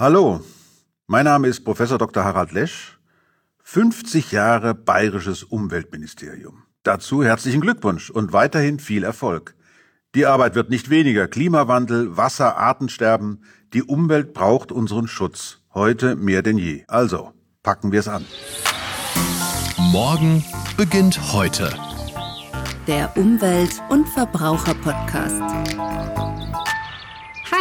Hallo, mein Name ist Professor Dr. Harald Lesch. 50 Jahre bayerisches Umweltministerium. Dazu herzlichen Glückwunsch und weiterhin viel Erfolg. Die Arbeit wird nicht weniger. Klimawandel, Wasser, Artensterben. Die Umwelt braucht unseren Schutz. Heute mehr denn je. Also, packen wir es an. Morgen beginnt heute. Der Umwelt- und Verbraucher-Podcast.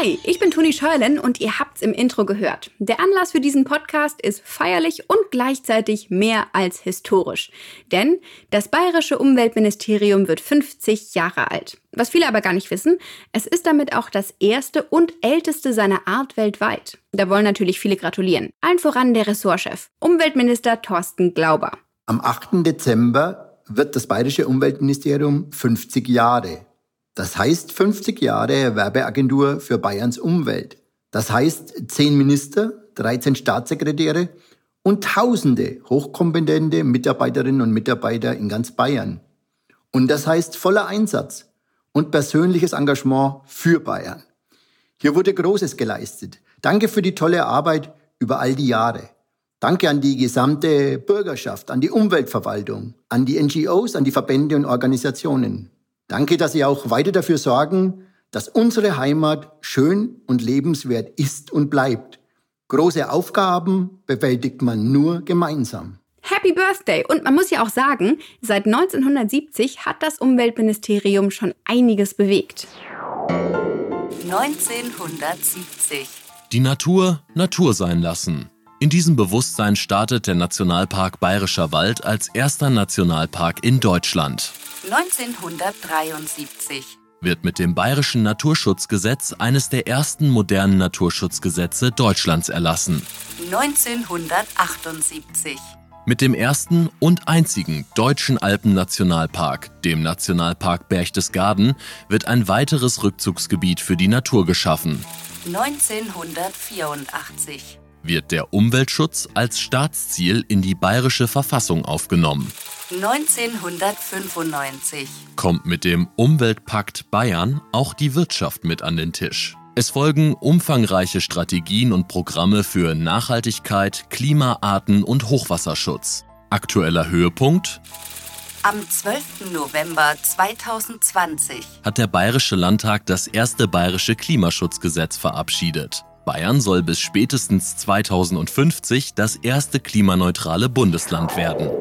Hi, ich bin Toni Scheulen und ihr habt's im Intro gehört. Der Anlass für diesen Podcast ist feierlich und gleichzeitig mehr als historisch. Denn das bayerische Umweltministerium wird 50 Jahre alt. Was viele aber gar nicht wissen, es ist damit auch das erste und älteste seiner Art weltweit. Da wollen natürlich viele gratulieren. Allen voran der Ressortchef, Umweltminister Thorsten Glauber. Am 8. Dezember wird das bayerische Umweltministerium 50 Jahre. Das heißt 50 Jahre Werbeagentur für Bayerns Umwelt. Das heißt 10 Minister, 13 Staatssekretäre und tausende hochkompetente Mitarbeiterinnen und Mitarbeiter in ganz Bayern. Und das heißt voller Einsatz und persönliches Engagement für Bayern. Hier wurde Großes geleistet. Danke für die tolle Arbeit über all die Jahre. Danke an die gesamte Bürgerschaft, an die Umweltverwaltung, an die NGOs, an die Verbände und Organisationen. Danke, dass Sie auch weiter dafür sorgen, dass unsere Heimat schön und lebenswert ist und bleibt. Große Aufgaben bewältigt man nur gemeinsam. Happy Birthday! Und man muss ja auch sagen, seit 1970 hat das Umweltministerium schon einiges bewegt. 1970. Die Natur Natur sein lassen. In diesem Bewusstsein startet der Nationalpark Bayerischer Wald als erster Nationalpark in Deutschland. 1973. Wird mit dem Bayerischen Naturschutzgesetz eines der ersten modernen Naturschutzgesetze Deutschlands erlassen. 1978. Mit dem ersten und einzigen deutschen Alpennationalpark, dem Nationalpark Berchtesgaden, wird ein weiteres Rückzugsgebiet für die Natur geschaffen. 1984. Wird der Umweltschutz als Staatsziel in die bayerische Verfassung aufgenommen. 1995. Kommt mit dem Umweltpakt Bayern auch die Wirtschaft mit an den Tisch. Es folgen umfangreiche Strategien und Programme für Nachhaltigkeit, Klima, Arten und Hochwasserschutz. Aktueller Höhepunkt Am 12. November 2020. hat der Bayerische Landtag das erste bayerische Klimaschutzgesetz verabschiedet. Bayern soll bis spätestens 2050 das erste klimaneutrale Bundesland werden.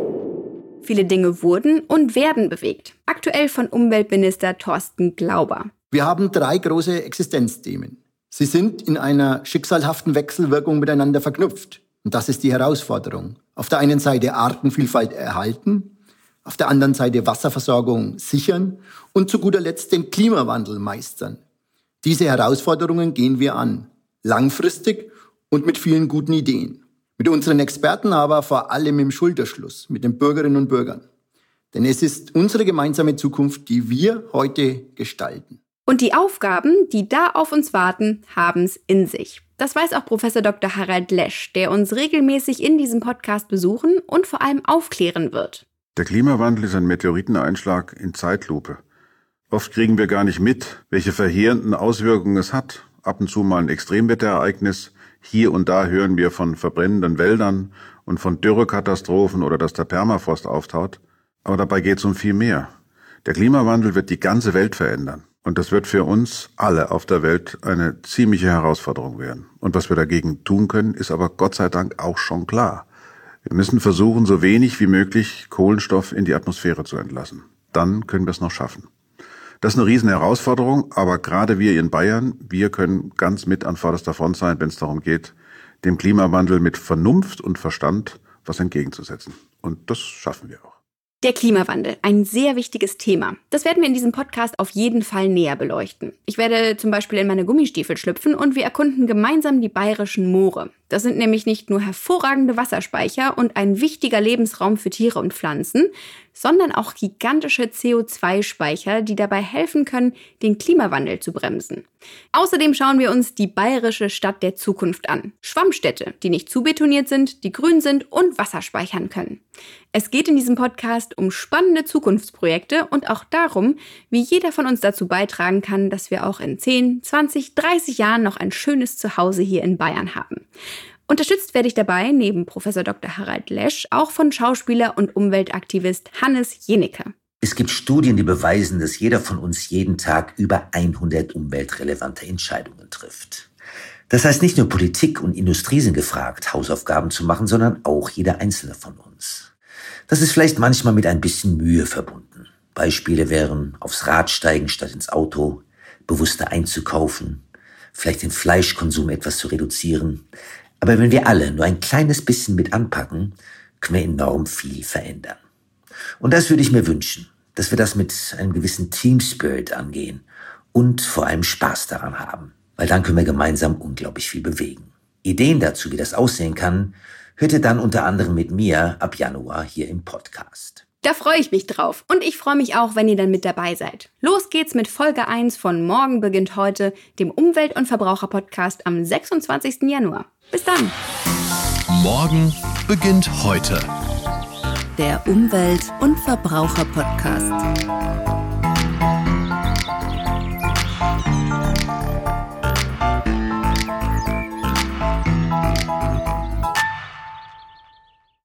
Viele Dinge wurden und werden bewegt. Aktuell von Umweltminister Thorsten Glauber. Wir haben drei große Existenzthemen. Sie sind in einer schicksalhaften Wechselwirkung miteinander verknüpft. Und das ist die Herausforderung. Auf der einen Seite Artenvielfalt erhalten, auf der anderen Seite Wasserversorgung sichern und zu guter Letzt den Klimawandel meistern. Diese Herausforderungen gehen wir an, langfristig und mit vielen guten Ideen. Mit unseren Experten aber vor allem im Schulterschluss, mit den Bürgerinnen und Bürgern. Denn es ist unsere gemeinsame Zukunft, die wir heute gestalten. Und die Aufgaben, die da auf uns warten, haben's in sich. Das weiß auch Professor Dr. Harald Lesch, der uns regelmäßig in diesem Podcast besuchen und vor allem aufklären wird. Der Klimawandel ist ein Meteoriteneinschlag in Zeitlupe. Oft kriegen wir gar nicht mit, welche verheerenden Auswirkungen es hat. Ab und zu mal ein Extremwetterereignis. Hier und da hören wir von verbrennenden Wäldern und von Dürrekatastrophen oder dass der Permafrost auftaut. Aber dabei geht es um viel mehr. Der Klimawandel wird die ganze Welt verändern. Und das wird für uns alle auf der Welt eine ziemliche Herausforderung werden. Und was wir dagegen tun können, ist aber Gott sei Dank auch schon klar. Wir müssen versuchen, so wenig wie möglich Kohlenstoff in die Atmosphäre zu entlassen. Dann können wir es noch schaffen. Das ist eine riesen Herausforderung, aber gerade wir in Bayern, wir können ganz mit an vorderster Front sein, wenn es darum geht, dem Klimawandel mit Vernunft und Verstand was entgegenzusetzen. Und das schaffen wir auch. Der Klimawandel, ein sehr wichtiges Thema. Das werden wir in diesem Podcast auf jeden Fall näher beleuchten. Ich werde zum Beispiel in meine Gummistiefel schlüpfen und wir erkunden gemeinsam die bayerischen Moore. Das sind nämlich nicht nur hervorragende Wasserspeicher und ein wichtiger Lebensraum für Tiere und Pflanzen, sondern auch gigantische CO2-Speicher, die dabei helfen können, den Klimawandel zu bremsen. Außerdem schauen wir uns die bayerische Stadt der Zukunft an. Schwammstädte, die nicht zu betoniert sind, die grün sind und Wasser speichern können. Es geht in diesem Podcast um spannende Zukunftsprojekte und auch darum, wie jeder von uns dazu beitragen kann, dass wir auch in 10, 20, 30 Jahren noch ein schönes Zuhause hier in Bayern haben. Unterstützt werde ich dabei neben Professor Dr. Harald Lesch auch von Schauspieler und Umweltaktivist Hannes Jenecke. Es gibt Studien, die beweisen, dass jeder von uns jeden Tag über 100 umweltrelevante Entscheidungen trifft. Das heißt, nicht nur Politik und Industrie sind gefragt, Hausaufgaben zu machen, sondern auch jeder einzelne von uns. Das ist vielleicht manchmal mit ein bisschen Mühe verbunden. Beispiele wären aufs Rad steigen statt ins Auto, bewusster einzukaufen, vielleicht den Fleischkonsum etwas zu reduzieren, aber wenn wir alle nur ein kleines bisschen mit anpacken, können wir enorm viel verändern. Und das würde ich mir wünschen, dass wir das mit einem gewissen Team Spirit angehen und vor allem Spaß daran haben, weil dann können wir gemeinsam unglaublich viel bewegen. Ideen dazu, wie das aussehen kann, hört ihr dann unter anderem mit mir ab Januar hier im Podcast. Da freue ich mich drauf. Und ich freue mich auch, wenn ihr dann mit dabei seid. Los geht's mit Folge 1 von Morgen beginnt heute, dem Umwelt- und Verbraucher-Podcast am 26. Januar. Bis dann. Morgen beginnt heute. Der Umwelt- und Verbraucher-Podcast.